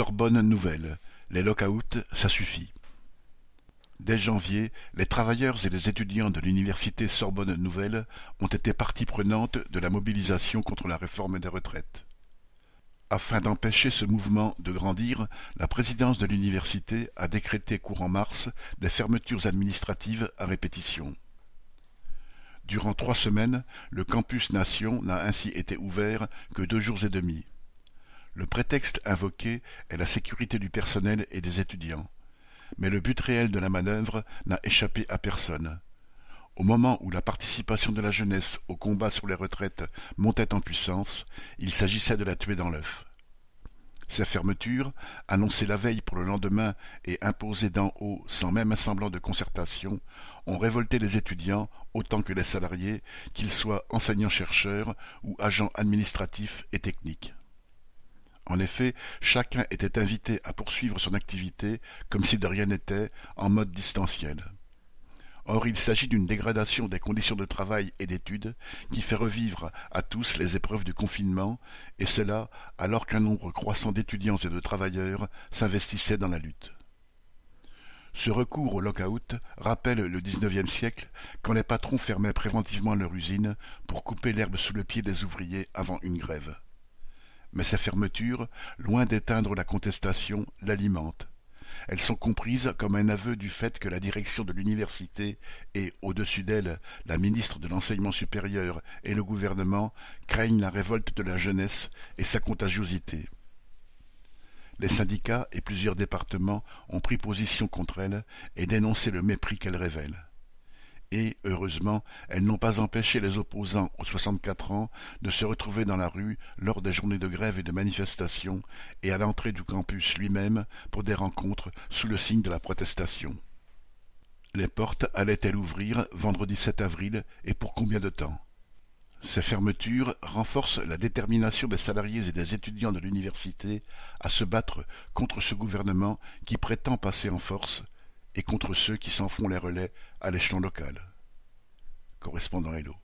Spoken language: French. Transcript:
Sorbonne Nouvelle, les lock-out, ça suffit. Dès janvier, les travailleurs et les étudiants de l'université Sorbonne Nouvelle ont été partie prenante de la mobilisation contre la réforme des retraites. Afin d'empêcher ce mouvement de grandir, la présidence de l'université a décrété courant mars des fermetures administratives à répétition. Durant trois semaines, le campus Nation n'a ainsi été ouvert que deux jours et demi. Le prétexte invoqué est la sécurité du personnel et des étudiants. Mais le but réel de la manœuvre n'a échappé à personne. Au moment où la participation de la jeunesse au combat sur les retraites montait en puissance, il s'agissait de la tuer dans l'œuf. Ces fermetures, annoncées la veille pour le lendemain et imposées d'en haut sans même un semblant de concertation, ont révolté les étudiants autant que les salariés, qu'ils soient enseignants-chercheurs ou agents administratifs et techniques. En effet, chacun était invité à poursuivre son activité comme si de rien n'était, en mode distanciel. Or il s'agit d'une dégradation des conditions de travail et d'études qui fait revivre à tous les épreuves du confinement, et cela alors qu'un nombre croissant d'étudiants et de travailleurs s'investissaient dans la lutte. Ce recours au lock-out rappelle le XIXe siècle, quand les patrons fermaient préventivement leur usine pour couper l'herbe sous le pied des ouvriers avant une grève. Mais ces fermetures, loin d'éteindre la contestation, l'alimentent. Elles sont comprises comme un aveu du fait que la direction de l'université et, au-dessus d'elle, la ministre de l'enseignement supérieur et le gouvernement craignent la révolte de la jeunesse et sa contagiosité. Les syndicats et plusieurs départements ont pris position contre elle et dénoncé le mépris qu'elle révèle et, heureusement, elles n'ont pas empêché les opposants aux soixante-quatre ans de se retrouver dans la rue lors des journées de grève et de manifestation et à l'entrée du campus lui-même pour des rencontres sous le signe de la protestation. Les portes allaient-elles ouvrir vendredi 7 avril et pour combien de temps? Ces fermetures renforcent la détermination des salariés et des étudiants de l'université à se battre contre ce gouvernement qui prétend passer en force et contre ceux qui s'en font les relais à l'échelon local. Correspondant Hello.